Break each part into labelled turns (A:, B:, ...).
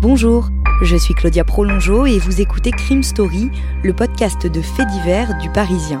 A: Bonjour, je suis Claudia Prolongeau et vous écoutez Crime Story, le podcast de faits divers du Parisien.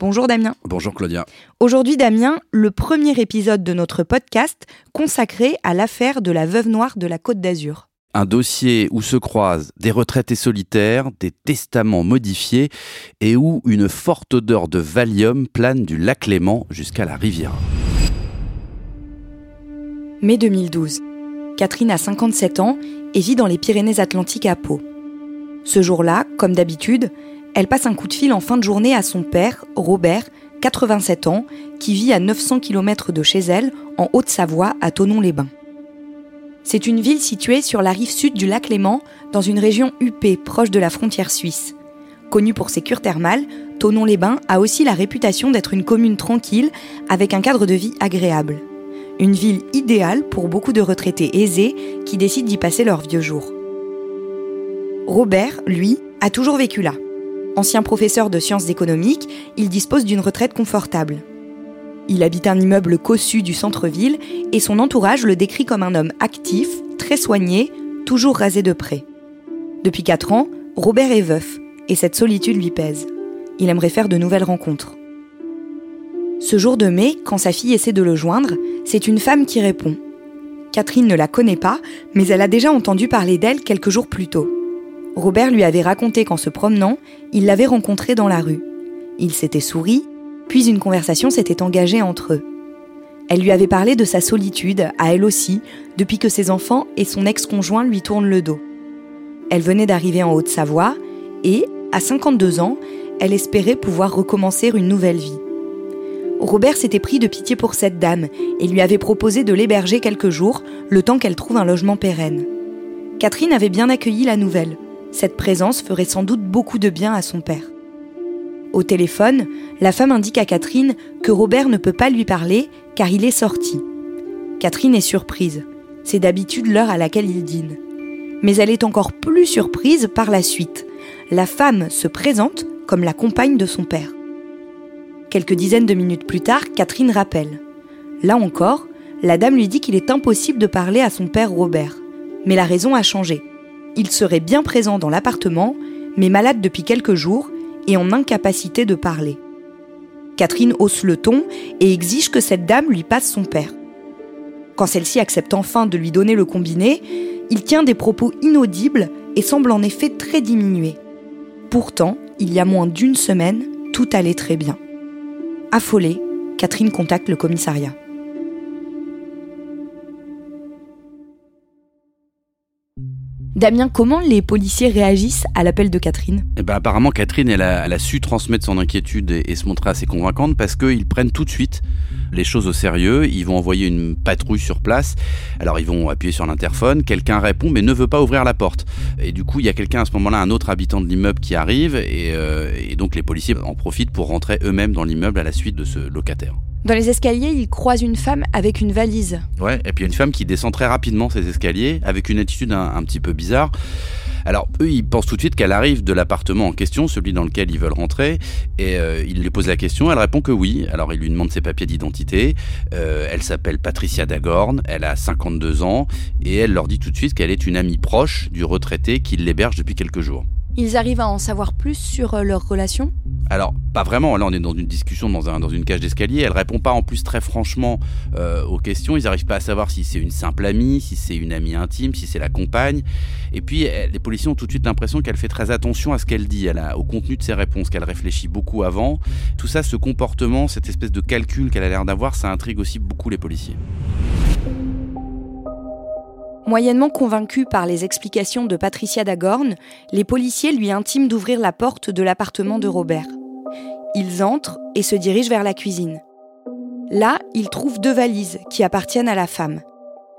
A: Bonjour Damien.
B: Bonjour Claudia.
A: Aujourd'hui Damien, le premier épisode de notre podcast consacré à l'affaire de la veuve noire de la Côte d'Azur.
B: Un dossier où se croisent des retraités solitaires, des testaments modifiés et où une forte odeur de Valium plane du lac Léman jusqu'à la Riviera.
A: Mai 2012. Catherine a 57 ans et vit dans les Pyrénées-Atlantiques à Pau. Ce jour-là, comme d'habitude, elle passe un coup de fil en fin de journée à son père, Robert, 87 ans, qui vit à 900 km de chez elle, en Haute-Savoie, à Tonon-les-Bains. C'est une ville située sur la rive sud du lac Léman, dans une région huppée proche de la frontière suisse. Connue pour ses cures thermales, Tonon-les-Bains a aussi la réputation d'être une commune tranquille, avec un cadre de vie agréable. Une ville idéale pour beaucoup de retraités aisés qui décident d'y passer leurs vieux jours. Robert, lui, a toujours vécu là. Ancien professeur de sciences économiques, il dispose d'une retraite confortable. Il habite un immeuble cossu du centre-ville et son entourage le décrit comme un homme actif, très soigné, toujours rasé de près. Depuis 4 ans, Robert est veuf et cette solitude lui pèse. Il aimerait faire de nouvelles rencontres. Ce jour de mai, quand sa fille essaie de le joindre, c'est une femme qui répond. Catherine ne la connaît pas, mais elle a déjà entendu parler d'elle quelques jours plus tôt. Robert lui avait raconté qu'en se promenant, il l'avait rencontrée dans la rue. Ils s'étaient souri, puis une conversation s'était engagée entre eux. Elle lui avait parlé de sa solitude, à elle aussi, depuis que ses enfants et son ex-conjoint lui tournent le dos. Elle venait d'arriver en Haute-Savoie et, à 52 ans, elle espérait pouvoir recommencer une nouvelle vie. Robert s'était pris de pitié pour cette dame et lui avait proposé de l'héberger quelques jours, le temps qu'elle trouve un logement pérenne. Catherine avait bien accueilli la nouvelle. Cette présence ferait sans doute beaucoup de bien à son père. Au téléphone, la femme indique à Catherine que Robert ne peut pas lui parler car il est sorti. Catherine est surprise. C'est d'habitude l'heure à laquelle il dîne. Mais elle est encore plus surprise par la suite. La femme se présente comme la compagne de son père. Quelques dizaines de minutes plus tard, Catherine rappelle. Là encore, la dame lui dit qu'il est impossible de parler à son père Robert. Mais la raison a changé. Il serait bien présent dans l'appartement, mais malade depuis quelques jours et en incapacité de parler. Catherine hausse le ton et exige que cette dame lui passe son père. Quand celle-ci accepte enfin de lui donner le combiné, il tient des propos inaudibles et semble en effet très diminué. Pourtant, il y a moins d'une semaine, tout allait très bien. Affolée, Catherine contacte le commissariat. Damien, comment les policiers réagissent à l'appel de Catherine?
B: Eh ben, apparemment, Catherine, elle a, su transmettre son inquiétude et, se montrer assez convaincante parce qu'ils prennent tout de suite les choses au sérieux. Ils vont envoyer une patrouille sur place. Alors, ils vont appuyer sur l'interphone. Quelqu'un répond, mais ne veut pas ouvrir la porte. Et du coup, il y a quelqu'un à ce moment-là, un autre habitant de l'immeuble qui arrive. Et, euh, et donc, les policiers en profitent pour rentrer eux-mêmes dans l'immeuble à la suite de ce locataire.
A: Dans les escaliers, il croise une femme avec une valise.
B: Ouais, et puis une femme qui descend très rapidement ces escaliers avec une attitude un, un petit peu bizarre. Alors eux, ils pensent tout de suite qu'elle arrive de l'appartement en question, celui dans lequel ils veulent rentrer, et euh, ils lui posent la question, elle répond que oui. Alors ils lui demandent ses papiers d'identité. Euh, elle s'appelle Patricia Dagorn, elle a 52 ans, et elle leur dit tout de suite qu'elle est une amie proche du retraité qui l'héberge depuis quelques jours.
A: Ils arrivent à en savoir plus sur euh, leur relation?
B: Alors, pas vraiment. Là, on est dans une discussion dans, un, dans une cage d'escalier. Elle répond pas en plus très franchement euh, aux questions. Ils n'arrivent pas à savoir si c'est une simple amie, si c'est une amie intime, si c'est la compagne. Et puis, les policiers ont tout de suite l'impression qu'elle fait très attention à ce qu'elle dit, au contenu de ses réponses, qu'elle réfléchit beaucoup avant. Tout ça, ce comportement, cette espèce de calcul qu'elle a l'air d'avoir, ça intrigue aussi beaucoup les policiers.
A: Moyennement convaincu par les explications de Patricia Dagorn, les policiers lui intiment d'ouvrir la porte de l'appartement de Robert. Ils entrent et se dirigent vers la cuisine. Là, ils trouvent deux valises qui appartiennent à la femme.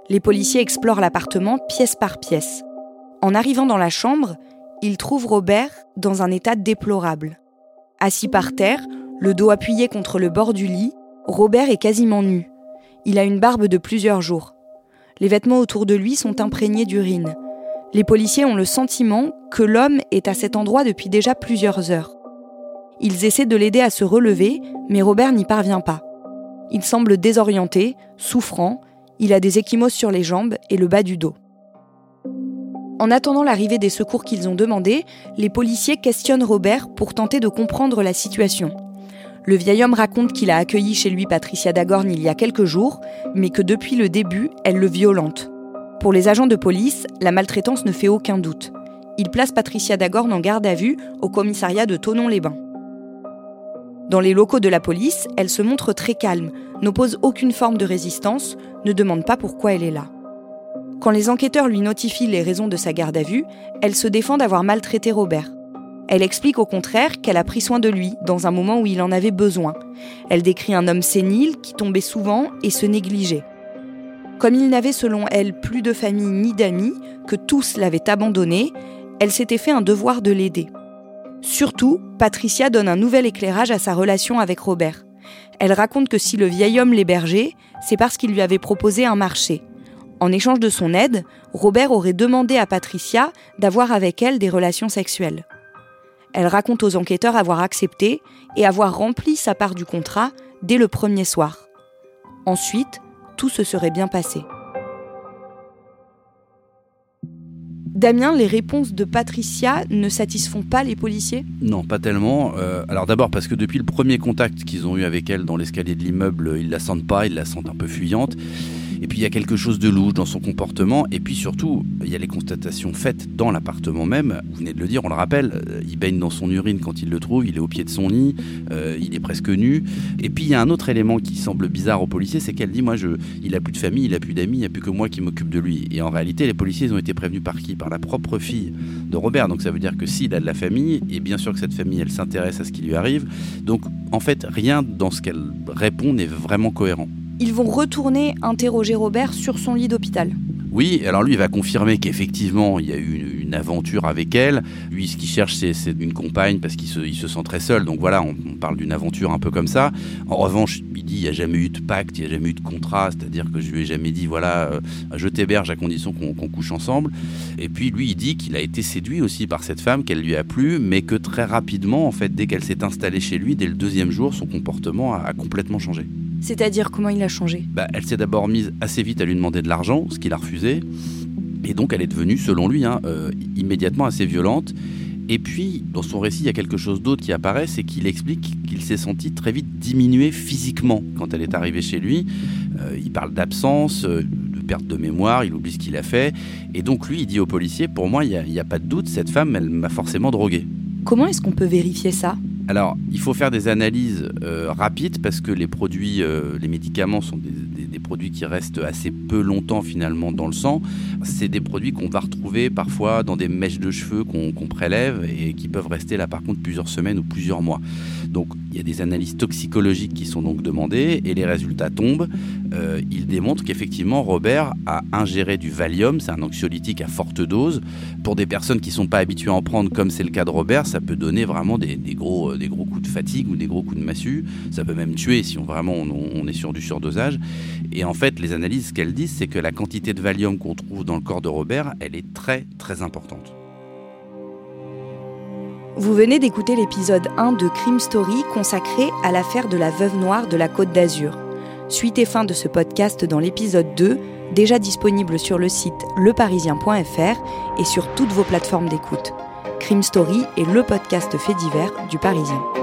A: Les policiers explorent l'appartement pièce par pièce. En arrivant dans la chambre, ils trouvent Robert dans un état déplorable. Assis par terre, le dos appuyé contre le bord du lit, Robert est quasiment nu. Il a une barbe de plusieurs jours. Les vêtements autour de lui sont imprégnés d'urine. Les policiers ont le sentiment que l'homme est à cet endroit depuis déjà plusieurs heures. Ils essaient de l'aider à se relever, mais Robert n'y parvient pas. Il semble désorienté, souffrant, il a des échymoses sur les jambes et le bas du dos. En attendant l'arrivée des secours qu'ils ont demandés, les policiers questionnent Robert pour tenter de comprendre la situation. Le vieil homme raconte qu'il a accueilli chez lui Patricia Dagorn il y a quelques jours, mais que depuis le début, elle le violente. Pour les agents de police, la maltraitance ne fait aucun doute. Il place Patricia Dagorn en garde à vue au commissariat de Tonon-les-Bains. Dans les locaux de la police, elle se montre très calme, n'oppose aucune forme de résistance, ne demande pas pourquoi elle est là. Quand les enquêteurs lui notifient les raisons de sa garde à vue, elle se défend d'avoir maltraité Robert. Elle explique au contraire qu'elle a pris soin de lui dans un moment où il en avait besoin. Elle décrit un homme sénile qui tombait souvent et se négligeait. Comme il n'avait selon elle plus de famille ni d'amis, que tous l'avaient abandonné, elle s'était fait un devoir de l'aider. Surtout, Patricia donne un nouvel éclairage à sa relation avec Robert. Elle raconte que si le vieil homme l'hébergeait, c'est parce qu'il lui avait proposé un marché. En échange de son aide, Robert aurait demandé à Patricia d'avoir avec elle des relations sexuelles. Elle raconte aux enquêteurs avoir accepté et avoir rempli sa part du contrat dès le premier soir. Ensuite, tout se serait bien passé. Damien, les réponses de Patricia ne satisfont pas les policiers?
B: Non, pas tellement. Euh, alors d'abord parce que depuis le premier contact qu'ils ont eu avec elle dans l'escalier de l'immeuble, ils la sentent pas, ils la sentent un peu fuyante. Et puis il y a quelque chose de louche dans son comportement. Et puis surtout, il y a les constatations faites dans l'appartement même. Vous venez de le dire, on le rappelle, euh, il baigne dans son urine quand il le trouve, il est au pied de son lit, euh, il est presque nu. Et puis il y a un autre élément qui semble bizarre aux policiers, c'est qu'elle dit, moi, je, il a plus de famille, il a plus d'amis, il n'y a plus que moi qui m'occupe de lui. Et en réalité, les policiers, ont été prévenus par qui? Par la propre fille de Robert. Donc ça veut dire que s'il a de la famille, et bien sûr que cette famille, elle s'intéresse à ce qui lui arrive. Donc en fait, rien dans ce qu'elle répond n'est vraiment cohérent
A: ils vont retourner interroger Robert sur son lit d'hôpital.
B: Oui, alors lui, il va confirmer qu'effectivement, il y a eu une, aventure avec elle. Lui, ce qu'il cherche, c'est une compagne parce qu'il se, sent très seul. Donc voilà, on, parle d'une aventure un peu comme ça. En revanche, il dit, il n'y a jamais eu de pacte, il n'y a jamais eu de contrat. C'est-à-dire que je lui ai jamais dit, voilà, euh, je t'héberge à condition qu'on couche ensemble. Et puis lui, il dit qu'il a été séduit aussi par cette femme, qu'elle lui a plu, mais que très rapidement, en fait, dès qu'elle s'est installée chez lui, dès le deuxième jour, son comportement a complètement changé.
A: C'est-à-dire comment il a changé
B: bah, Elle s'est d'abord mise assez vite à lui demander de l'argent, ce qu'il a refusé. Et donc elle est devenue, selon lui, hein, euh, immédiatement assez violente. Et puis, dans son récit, il y a quelque chose d'autre qui apparaît, c'est qu'il explique qu'il s'est senti très vite diminué physiquement quand elle est arrivée chez lui. Euh, il parle d'absence, euh, de perte de mémoire, il oublie ce qu'il a fait. Et donc lui, il dit au policier, pour moi, il n'y a, a, pas de doute, cette femme, elle m'a forcément drogué.
A: Comment est-ce qu'on peut vérifier ça?
B: Alors, il faut faire des analyses euh, rapides parce que les produits, euh, les médicaments sont des, produits qui restent assez peu longtemps finalement dans le sang. C'est des produits qu'on va retrouver parfois dans des mèches de cheveux qu'on prélève et qui peuvent rester là par contre plusieurs semaines ou plusieurs mois. Donc, Il y a des analyses toxicologiques qui sont donc demandées et les résultats tombent. Euh, ils démontrent qu'effectivement Robert a ingéré du Valium, c'est un anxiolytique à forte dose. Pour des personnes qui ne sont pas habituées à en prendre, comme c'est le cas de Robert, ça peut donner vraiment des, gros, des gros coups de fatigue ou des gros coups de massue. Ça peut même tuer si on, vraiment on, est sur du surdosage. Et en fait, les analyses, qu'elles disent, c'est que la quantité de Valium qu'on trouve dans le corps de Robert, elle est très très importante.
A: Vous venez d'écouter l'épisode 1 de Crime Story consacré à l'affaire de la veuve noire de la Côte d'Azur. Suite et fin de ce podcast dans l'épisode 2, déjà disponible sur le site leparisien.fr et sur toutes vos plateformes d'écoute. Crime Story est le podcast fait divers du Parisien.